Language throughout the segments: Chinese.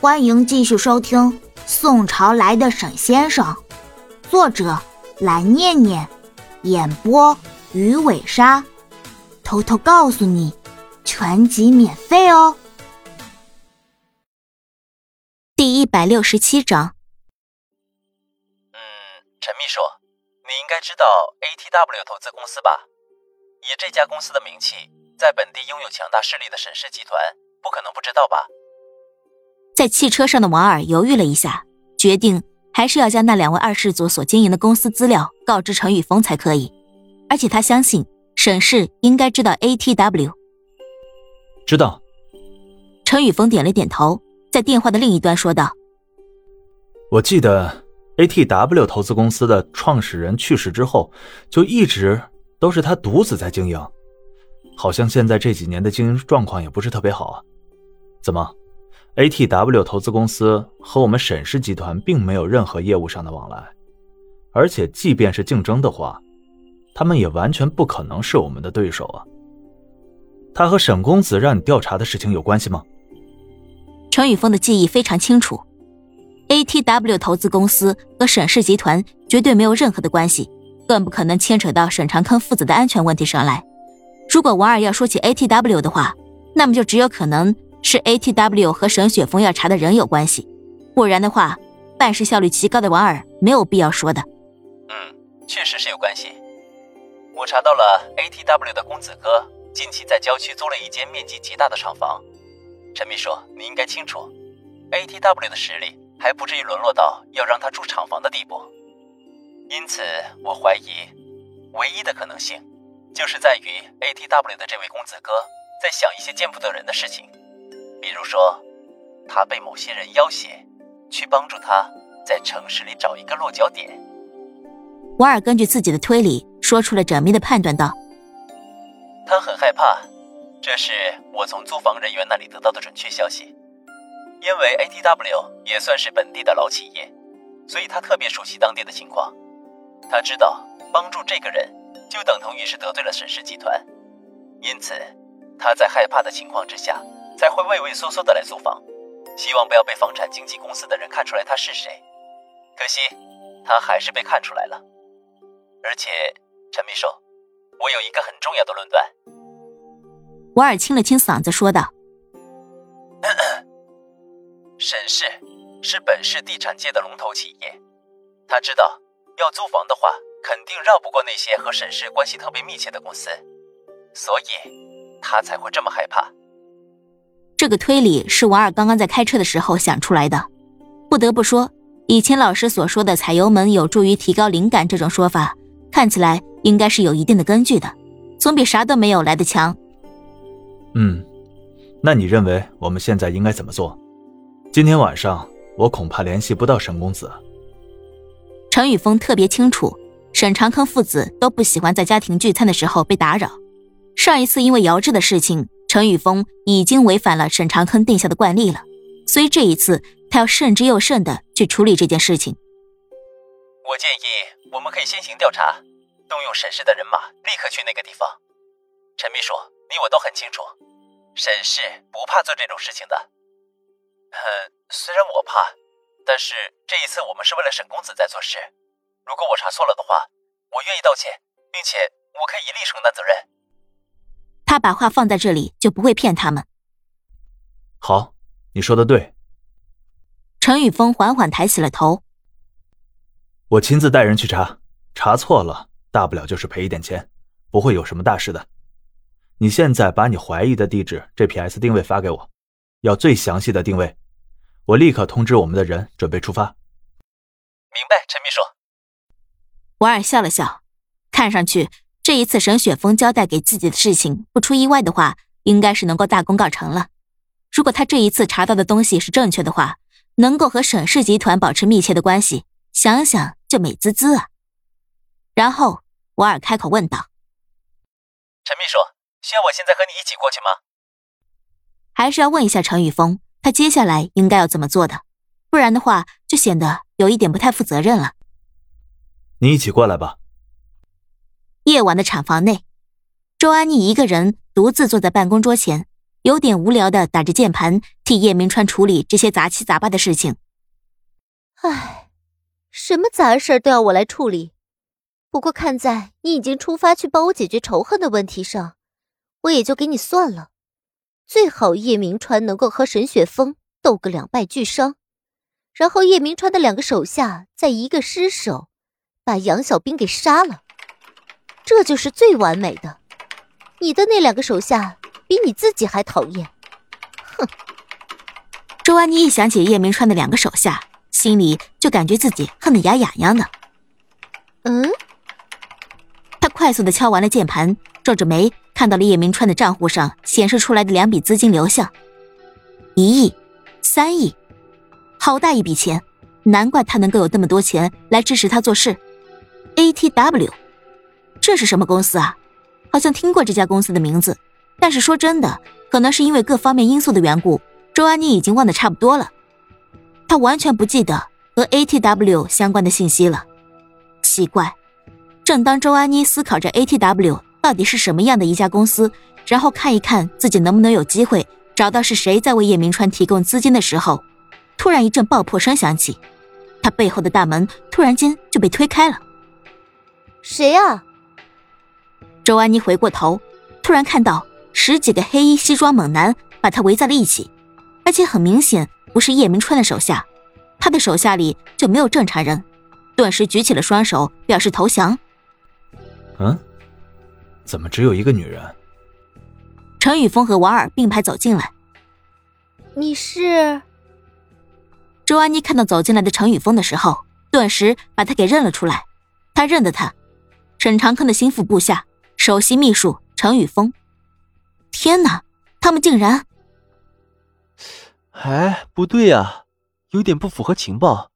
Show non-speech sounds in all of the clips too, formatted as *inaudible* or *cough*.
欢迎继续收听《宋朝来的沈先生》，作者蓝念念，演播鱼尾鲨。偷偷告诉你，全集免费哦。第一百六十七章。嗯，陈秘书，你应该知道 ATW 投资公司吧？以这家公司的名气，在本地拥有强大势力的沈氏集团，不可能不知道吧？在汽车上的王二犹豫了一下，决定还是要将那两位二世祖所经营的公司资料告知陈宇峰才可以。而且他相信沈氏应该知道 ATW。知道。陈宇峰点了点头，在电话的另一端说道：“我记得 ATW 投资公司的创始人去世之后，就一直都是他独自在经营，好像现在这几年的经营状况也不是特别好啊。怎么？” ATW 投资公司和我们沈氏集团并没有任何业务上的往来，而且即便是竞争的话，他们也完全不可能是我们的对手啊。他和沈公子让你调查的事情有关系吗？陈宇峰的记忆非常清楚，ATW 投资公司和沈氏集团绝对没有任何的关系，更不可能牵扯到沈长坑父子的安全问题上来。如果王二要说起 ATW 的话，那么就只有可能。是 ATW 和沈雪峰要查的人有关系，不然的话，办事效率极高的王二没有必要说的。嗯，确实是有关系。我查到了 ATW 的公子哥近期在郊区租了一间面积极大的厂房。陈秘书，你应该清楚，ATW 的实力还不至于沦落到要让他住厂房的地步。因此，我怀疑，唯一的可能性，就是在于 ATW 的这位公子哥在想一些见不得人的事情。比如说，他被某些人要挟，去帮助他在城市里找一个落脚点。瓦尔根据自己的推理说出了缜密的判断道：“他很害怕，这是我从租房人员那里得到的准确消息。因为 ATW 也算是本地的老企业，所以他特别熟悉当地的情况。他知道帮助这个人就等同于是得罪了沈氏集团，因此他在害怕的情况之下。”才会畏畏缩缩的来租房，希望不要被房产经纪公司的人看出来他是谁。可惜，他还是被看出来了。而且，陈秘书，我有一个很重要的论断。瓦尔清了清嗓子说道：“ *coughs* 沈氏是本市地产界的龙头企业，他知道要租房的话，肯定绕不过那些和沈氏关系特别密切的公司，所以他才会这么害怕。”这个推理是王二刚刚在开车的时候想出来的。不得不说，以前老师所说的“踩油门有助于提高灵感”这种说法，看起来应该是有一定的根据的，总比啥都没有来的强。嗯，那你认为我们现在应该怎么做？今天晚上我恐怕联系不到沈公子。陈宇峰特别清楚，沈长坑父子都不喜欢在家庭聚餐的时候被打扰。上一次因为姚志的事情。陈宇峰已经违反了沈长坑定下的惯例了，所以这一次他要慎之又慎的去处理这件事情。我建议我们可以先行调查，动用沈氏的人马，立刻去那个地方。陈秘书，你我都很清楚，沈氏不怕做这种事情的。嗯，虽然我怕，但是这一次我们是为了沈公子在做事。如果我查错了的话，我愿意道歉，并且我可以一力承担责任。他把话放在这里，就不会骗他们。好，你说的对。陈宇峰缓缓抬起了头。我亲自带人去查，查错了，大不了就是赔一点钱，不会有什么大事的。你现在把你怀疑的地址 GPS 定位发给我，要最详细的定位，我立刻通知我们的人准备出发。明白，陈秘书。瓦尔笑了笑，看上去。这一次，沈雪峰交代给自己的事情，不出意外的话，应该是能够大功告成了。如果他这一次查到的东西是正确的话，能够和沈氏集团保持密切的关系，想想就美滋滋啊。然后，瓦尔开口问道：“陈秘书，需要我现在和你一起过去吗？”还是要问一下陈宇峰，他接下来应该要怎么做的，不然的话，就显得有一点不太负责任了。你一起过来吧。夜晚的产房内，周安妮一个人独自坐在办公桌前，有点无聊的打着键盘，替叶明川处理这些杂七杂八的事情。唉，什么杂事都要我来处理。不过看在你已经出发去帮我解决仇恨的问题上，我也就给你算了。最好叶明川能够和沈雪峰斗个两败俱伤，然后叶明川的两个手下再一个失手，把杨小兵给杀了，这就是最完美的。你的那两个手下比你自己还讨厌。哼！周安妮一想起叶明川的两个手下，心里就感觉自己恨得牙痒痒的。嗯？他快速的敲完了键盘，皱着眉。看到了叶明川的账户上显示出来的两笔资金流向，一亿、三亿，好大一笔钱，难怪他能够有那么多钱来支持他做事。ATW，这是什么公司啊？好像听过这家公司的名字，但是说真的，可能是因为各方面因素的缘故，周安妮已经忘得差不多了。他完全不记得和 ATW 相关的信息了。奇怪，正当周安妮思考着 ATW。到底是什么样的一家公司？然后看一看自己能不能有机会找到是谁在为叶明川提供资金的时候，突然一阵爆破声响起，他背后的大门突然间就被推开了。谁啊？周安妮回过头，突然看到十几个黑衣西装猛男把他围在了一起，而且很明显不是叶明川的手下，他的手下里就没有正常人，顿时举起了双手表示投降。嗯。怎么只有一个女人？陈宇峰和王尔并排走进来。你是？周安妮看到走进来的陈宇峰的时候，顿时把他给认了出来。他认得他，沈长坑的心腹部下首席秘书陈宇峰。天哪，他们竟然……哎，不对呀，有点不符合情报。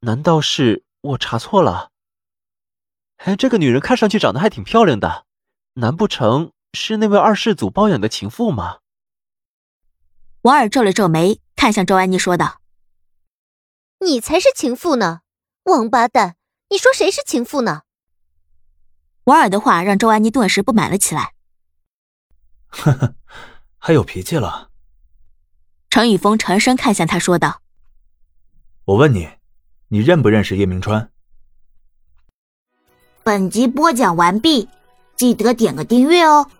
难道是我查错了？哎，这个女人看上去长得还挺漂亮的。难不成是那位二世祖包养的情妇吗？王尔皱了皱眉，看向周安妮说道：“你才是情妇呢，王八蛋！你说谁是情妇呢？”王尔的话让周安妮顿时不满了起来。呵呵，还有脾气了。陈宇峰沉声看向他说道：“我问你，你认不认识叶明川？”本集播讲完毕。记得点个订阅哦。